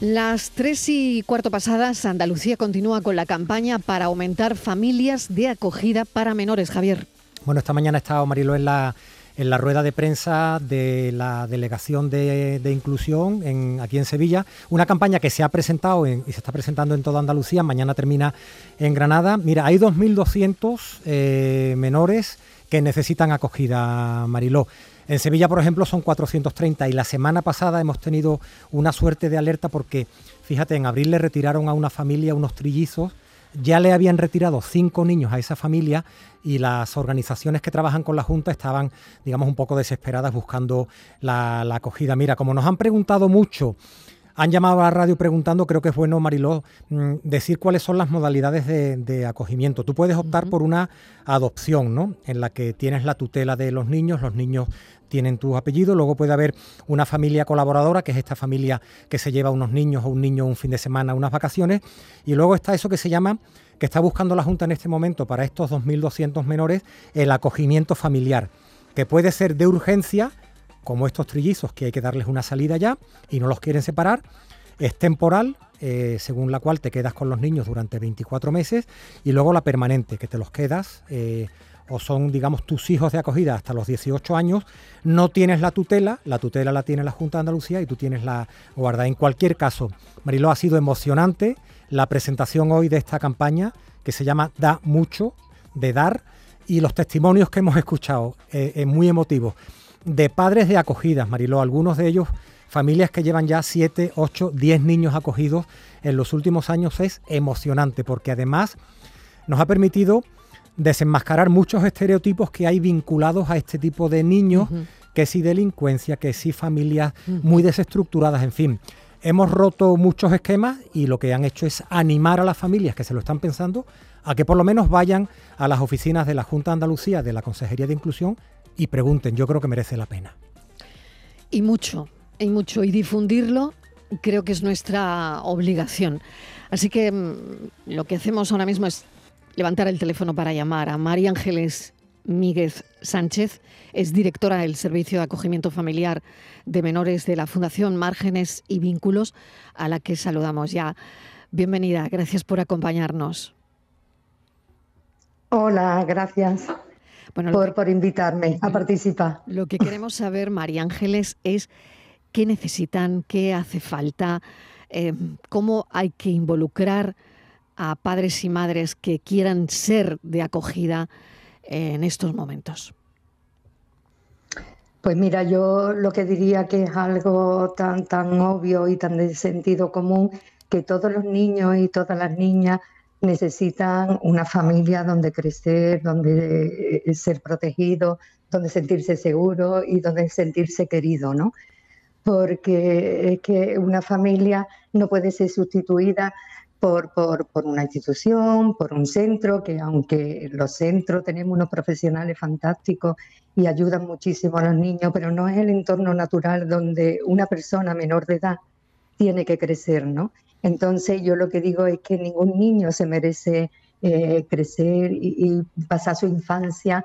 Las tres y cuarto pasadas, Andalucía continúa con la campaña para aumentar familias de acogida para menores. Javier. Bueno, esta mañana ha estado Marilo en la, en la rueda de prensa de la Delegación de, Inclusión en, aquí en Sevilla. Una campaña que se ha presentado y se está presentando en toda Andalucía. Mañana termina en Granada. Mira, hay 2.200 eh, menores que necesitan acogida, Mariló. En Sevilla, por ejemplo, son 430 y la semana pasada hemos tenido una suerte de alerta porque, fíjate, en abril le retiraron a una familia unos trillizos, ya le habían retirado cinco niños a esa familia y las organizaciones que trabajan con la Junta estaban, digamos, un poco desesperadas buscando la, la acogida. Mira, como nos han preguntado mucho han llamado a la radio preguntando, creo que es bueno, Mariló, mm, decir cuáles son las modalidades de, acogimiento. Tú puedes optar por una adopción, ¿no? En la que tienes la tutela de los niños, los niños tienen tu apellido, luego puede haber una familia colaboradora, que es esta familia que se lleva unos niños o un niño un fin de semana, unas vacaciones, y luego está eso que se llama, que está buscando la Junta en este momento para estos 2.200 menores, el acogimiento familiar, que puede ser de urgencia, como estos trillizos que hay que darles una salida ya y no los quieren separar, es temporal, eh, según la cual te quedas con los niños durante 24 meses, y luego la permanente, que te los quedas, eh, o son, digamos, tus hijos de acogida hasta los 18 años, no tienes la tutela, la tutela la tiene la Junta de Andalucía y tú tienes la guarda. En cualquier caso, Mariló, ha sido emocionante la presentación hoy de esta campaña que se llama Da Mucho, de dar, y los testimonios que hemos escuchado, eh, es muy emotivo de padres de acogidas, Mariló, algunos de ellos familias que llevan ya 7, 8, 10 niños acogidos en los últimos años es emocionante porque además nos ha permitido desenmascarar muchos estereotipos que hay vinculados a este tipo de niños, que si delincuencia, que si familias muy desestructuradas, en fin. Hemos roto muchos esquemas y lo que han hecho es animar a las familias que se lo están pensando a que por lo menos vayan a las oficinas de la Junta de Andalucía de la Consejería de Inclusión y pregunten, yo creo que merece la pena. Y mucho, y mucho, y difundirlo creo que es nuestra obligación. Así que mm, lo que hacemos ahora mismo es levantar el teléfono para llamar a María Ángeles Míguez Sánchez, es directora del Servicio de Acogimiento Familiar de Menores de la Fundación Márgenes y Vínculos, a la que saludamos ya. Bienvenida, gracias por acompañarnos. Hola, gracias por, invitarme a participar. Lo que queremos saber, María Ángeles, es qué necesitan, qué hace falta, eh, cómo hay que involucrar a padres y madres que quieran ser de acogida en estos momentos. Pues mira, yo lo que diría que es algo tan, tan obvio y tan de sentido común que todos los niños y todas las niñas necesitan una familia donde crecer, donde eh, ser protegido, donde sentirse seguro y donde sentirse querido, ¿no? Porque es que una familia no puede ser sustituida por, por, por, una institución, por un centro, que aunque los centros tenemos unos profesionales fantásticos y ayudan muchísimo a los niños, pero no es el entorno natural donde una persona menor de edad tiene que crecer, ¿no? Entonces yo lo que digo es que ningún niño se merece eh, crecer y, pasar su infancia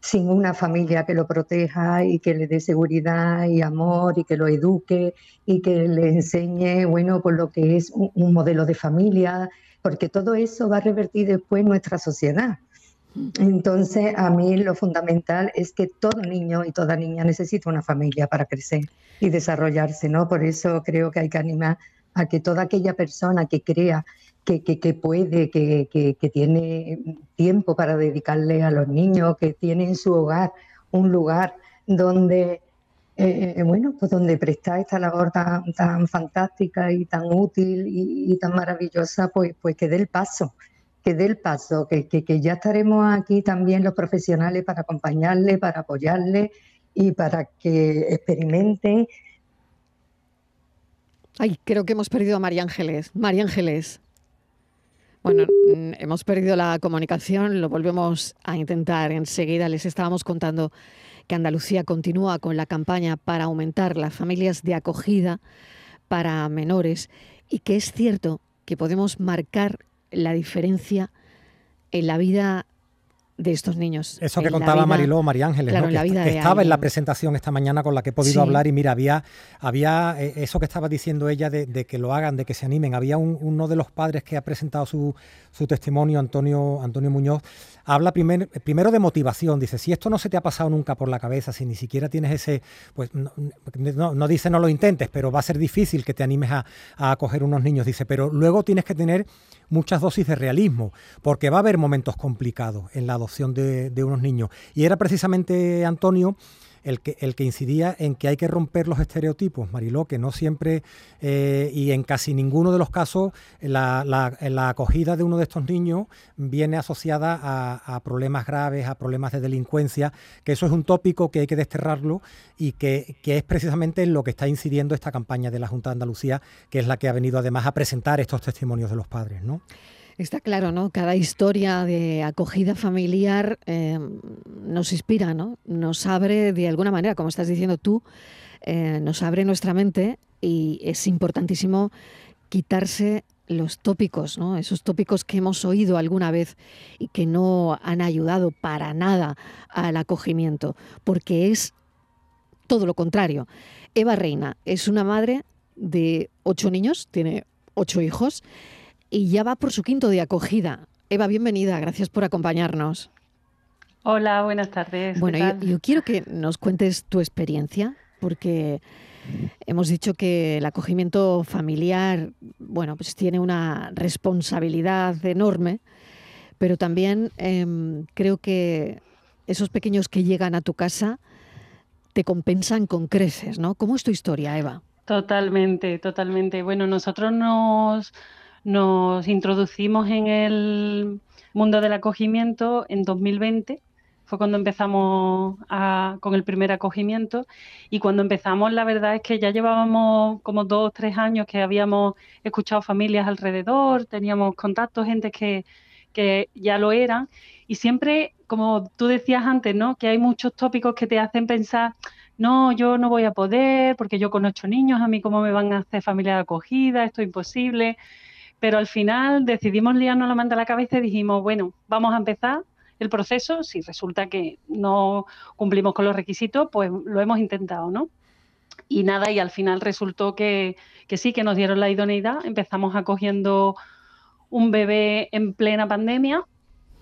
sin una familia que lo proteja y que le dé seguridad y amor y que lo eduque y que le enseñe, bueno, por lo que es un, modelo de familia, porque todo eso va a revertir después nuestra sociedad. Entonces, a mí lo fundamental es que todo niño y toda niña necesita una familia para crecer y desarrollarse, ¿no? Por eso creo que hay que animar a que toda aquella persona que crea que, puede, que, tiene tiempo para dedicarle a los niños, que tiene en su hogar un lugar donde, eh, bueno, pues donde prestar esta labor tan, tan fantástica y tan útil y, tan maravillosa, pues, pues que dé el paso, que dé el paso, que, que ya estaremos aquí también los profesionales para acompañarle, para apoyarle y para que experimenten Ay, creo que hemos perdido a María Ángeles. María Ángeles. Bueno, mm, hemos perdido la comunicación, lo volvemos a intentar enseguida. Les estábamos contando que Andalucía continúa con la campaña para aumentar las familias de acogida para menores y que es cierto que podemos marcar la diferencia en la vida de estos niños. Eso que contaba Mariló, María Ángeles, que, estaba en la presentación esta mañana con la que he podido hablar y mira, había, había eh, eso que estaba diciendo ella de, que lo hagan, de que se animen. Había uno de los padres que ha presentado su, su testimonio, Antonio, Antonio Muñoz, habla primero de motivación. Dice, si esto no se te ha pasado nunca por la cabeza, si ni siquiera tienes ese, pues no, dice no lo intentes, pero va a ser difícil que te animes a, a acoger unos niños. Dice, pero luego tienes que tener muchas dosis de realismo, porque va a haber momentos complicados en la adopción de, de unos niños. Y era precisamente Antonio el que, el que incidía en que hay que romper los estereotipos, Mariló, que no siempre eh, y en casi ninguno de los casos la, la, acogida de uno de estos niños viene asociada a, problemas graves, a problemas de delincuencia, que eso es un tópico que hay que desterrarlo y que, que es precisamente en lo que está incidiendo esta campaña de la Junta de Andalucía, que es la que ha venido además a presentar estos testimonios de los padres, ¿no? Está claro, ¿no? Cada historia de acogida familiar eh, nos inspira, ¿no? Nos abre de alguna manera, como estás diciendo tú, eh, nos abre nuestra mente y es importantísimo quitarse los tópicos, ¿no? Esos tópicos que hemos oído alguna vez y que no han ayudado para nada al acogimiento, porque es todo lo contrario. Eva Reina es una madre de ocho niños, tiene ocho hijos y ya va por su quinto de acogida. Eva, bienvenida, gracias por acompañarnos. Hola, buenas tardes. Bueno, yo, quiero que nos cuentes tu experiencia, porque hemos dicho que el acogimiento familiar, bueno, pues tiene una responsabilidad enorme, pero también em, creo que esos pequeños que llegan a tu casa te compensan con creces, ¿no? ¿Cómo es tu historia, Eva? Totalmente, totalmente. Bueno, nosotros nos nos introducimos en el mundo del acogimiento en 2020, fue cuando empezamos con el primer acogimiento y cuando empezamos la verdad es que ya llevábamos como dos o tres años que habíamos escuchado familias alrededor, teníamos contactos, gente que, que ya lo eran y siempre, como tú decías antes, ¿no? que hay muchos tópicos que te hacen pensar, no, yo no voy a poder porque yo con ocho niños, a mí cómo me van a hacer familia de acogida, esto es imposible. Pero al final decidimos liarnos la manta a la cabeza y dijimos, bueno, vamos a empezar el proceso. Si resulta que no cumplimos con los requisitos, pues lo hemos intentado, ¿no? Y nada, y al final resultó que, sí, que nos dieron la idoneidad. Empezamos acogiendo un bebé en plena pandemia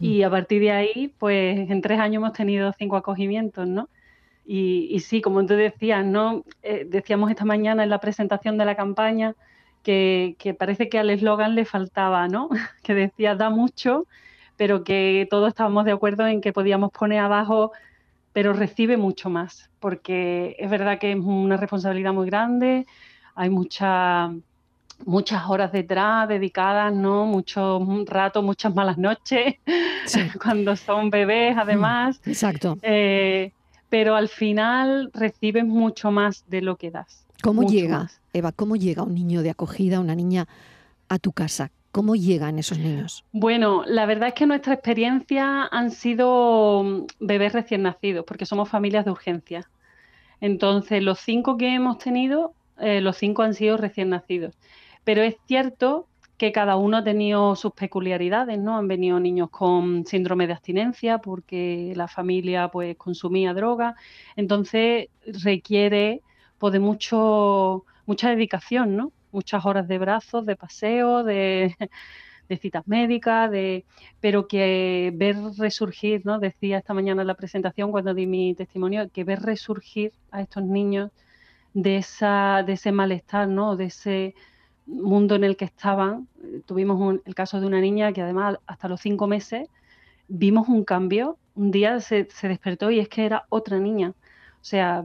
y a partir de ahí, pues en tres años hemos tenido cinco acogimientos, ¿no? Y, sí, como tú decías, ¿no? Eh, decíamos esta mañana en la presentación de la campaña que, parece que al eslogan le faltaba, ¿no? que decía da mucho, pero que todos estábamos de acuerdo en que podíamos poner abajo, pero recibe mucho más, porque es verdad que es una responsabilidad muy grande, hay mucha, muchas horas detrás dedicadas, ¿no? Mucho rato, muchas malas noches, cuando son bebés, además. Mm, exacto. Eh, pero al final recibes mucho más de lo que das. ¿Cómo llega, Eva, cómo llega un niño de acogida, una niña a tu casa? ¿Cómo llegan esos niños? Bueno, la verdad es que nuestra experiencia han sido mm, bebés recién nacidos, porque somos familias de urgencia. Entonces, los cinco que hemos tenido, eh, los cinco han sido recién nacidos. Pero es cierto que cada uno ha tenido sus peculiaridades, ¿no? Han venido niños con síndrome de abstinencia porque la familia pues consumía droga, entonces requiere pues, de mucho, mucha dedicación, ¿no? Muchas horas de brazos, de paseo, de, citas médicas, de, pero que ver resurgir, ¿no? Decía esta mañana en la presentación cuando di mi testimonio, que ver resurgir a estos niños de, esa, de ese malestar, ¿no? De ese mundo en el que estaban. Tuvimos el caso de una niña que además hasta los cinco meses vimos un cambio. Un día se, se despertó y es que era otra niña. O sea,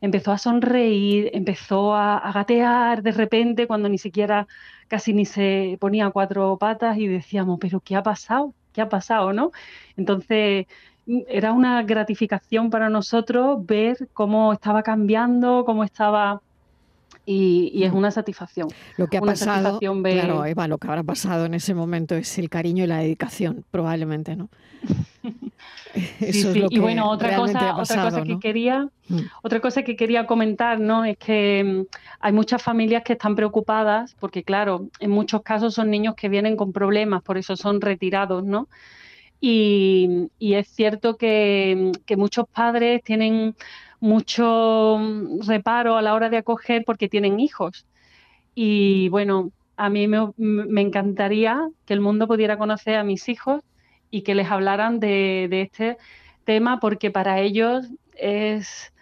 empezó a sonreír, empezó a, gatear de repente cuando ni siquiera casi ni se ponía cuatro patas y decíamos, pero ¿qué ha pasado? ¿Qué ha pasado? ¿no? Entonces era una gratificación para nosotros ver cómo estaba cambiando, cómo estaba y, es una satisfacción. Lo que ha pasado, claro, Eva, lo que habrá pasado en ese momento es el cariño y la dedicación, probablemente, ¿no? Eso sí, y bueno, otra cosa, otra cosa que quería, mm. otra cosa que quería comentar, ¿no? Es que mm, hay muchas familias que están preocupadas, porque claro, en muchos casos son niños que vienen con problemas, por eso son retirados, ¿no? Y, es cierto que, muchos padres tienen mucho reparo a la hora de acoger porque tienen hijos. Y bueno, a mí me, encantaría que el mundo pudiera conocer a mis hijos y que les hablaran de, de este tema porque para ellos es,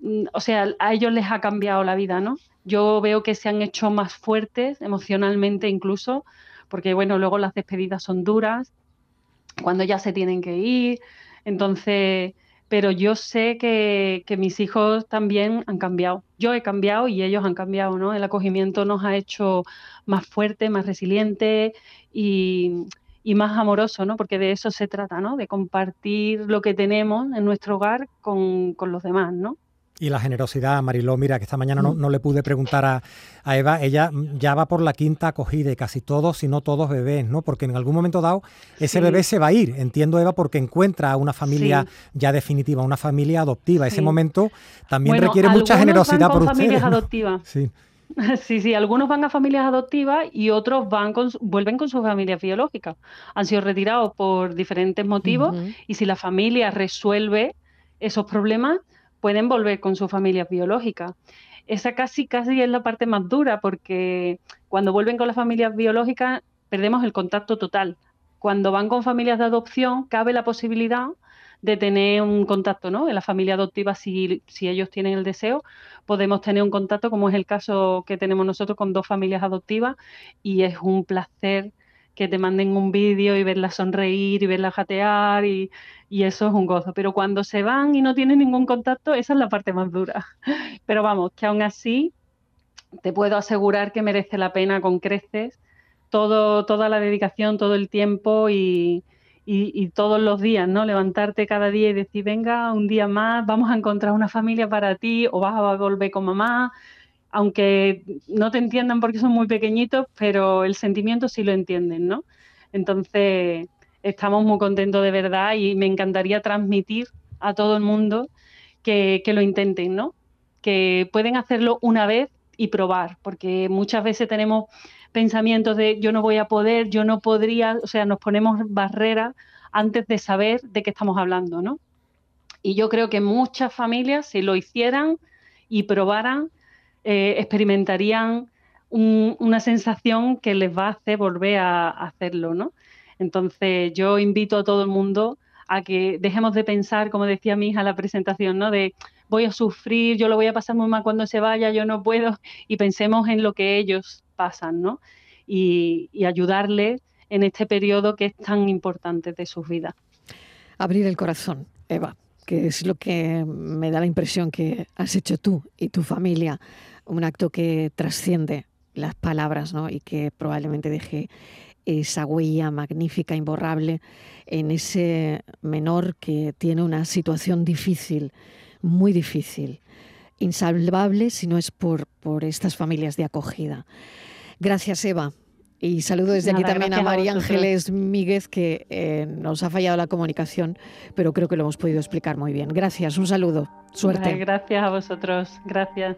mm, o sea, a ellos les ha cambiado la vida, ¿no? Yo veo que se han hecho más fuertes emocionalmente incluso, porque bueno, luego las despedidas son duras, cuando ya se tienen que ir, entonces, pero yo sé que, mis hijos también han cambiado. Yo he cambiado y ellos han cambiado, ¿no? El acogimiento nos ha hecho más fuertes, más resilientes y, más amoroso, ¿no? Porque de eso se trata, ¿no? De compartir lo que tenemos en nuestro hogar con los demás, ¿no? Y la generosidad, Mariló, mira, que esta mañana no, mm. le pude preguntar a, Eva, ella ya va por la quinta acogida y casi todos, si no todos bebés, ¿no? Porque en algún momento dado ese bebé se va a ir, entiendo Eva, porque encuentra a una familia ya definitiva, una familia adoptiva. Ese momento también requiere mucha generosidad van por familias adoptivas. Sí. Sí, sí, algunos van a familias adoptivas y otros van con, vuelven con sus familias biológicas. Han sido retirados por diferentes motivos y si la familia resuelve esos problemas, pueden volver con sus familias biológicas. Esa casi, casi es la parte más dura porque cuando vuelven con las familias biológicas perdemos el contacto total. Cuando van con familias de adopción cabe la posibilidad de tener un contacto, ¿no? En la familia adoptiva, si, si, ellos tienen el deseo, podemos tener un contacto, como es el caso que tenemos nosotros con dos familias adoptivas, y es un placer que te manden un vídeo y verla sonreír y verla jatear y, eso es un gozo. Pero cuando se van y no tienen ningún contacto, esa es la parte más dura. Pero vamos, que aún así te puedo asegurar que merece la pena con creces todo, toda la dedicación, todo el tiempo y, y, todos los días, ¿no? Levantarte cada día y decir, venga, un día más, vamos a encontrar una familia para ti o vas a volver con mamá aunque no te entiendan porque son muy pequeñitos, pero el sentimiento sí lo entienden, ¿no? Entonces, estamos muy contentos de verdad y me encantaría transmitir a todo el mundo que, lo intenten, ¿no? Que pueden hacerlo una vez y probar, porque muchas veces tenemos pensamientos de yo no voy a poder, yo no podría, o sea, nos ponemos barreras antes de saber de qué estamos hablando, ¿no? Y yo creo que muchas familias, si lo hicieran y probaran, eh, experimentarían una sensación que les va a hacer volver a, hacerlo, ¿no? Entonces yo invito a todo el mundo a que dejemos de pensar, como decía mi hija en la presentación, ¿no? De voy a sufrir, yo lo voy a pasar muy mal cuando se vaya, yo no puedo, y pensemos en lo que ellos pasan, ¿no? Y, y ayudarles en este periodo que es tan importante de sus vidas. Abrir el corazón, Eva, que es lo que me da la impresión que has hecho tú y tu familia un acto que trasciende las palabras ¿no? y que probablemente deje esa huella magnífica, imborrable, en ese menor que tiene una situación difícil, muy difícil, insalvable si no es por, por estas familias de acogida. Gracias, Eva. Y saludo desde aquí también a María Ángeles Míguez, que eh, nos ha fallado la comunicación, pero creo que lo hemos podido explicar muy bien. Gracias, un saludo. Suerte. gracias a vosotros. Gracias.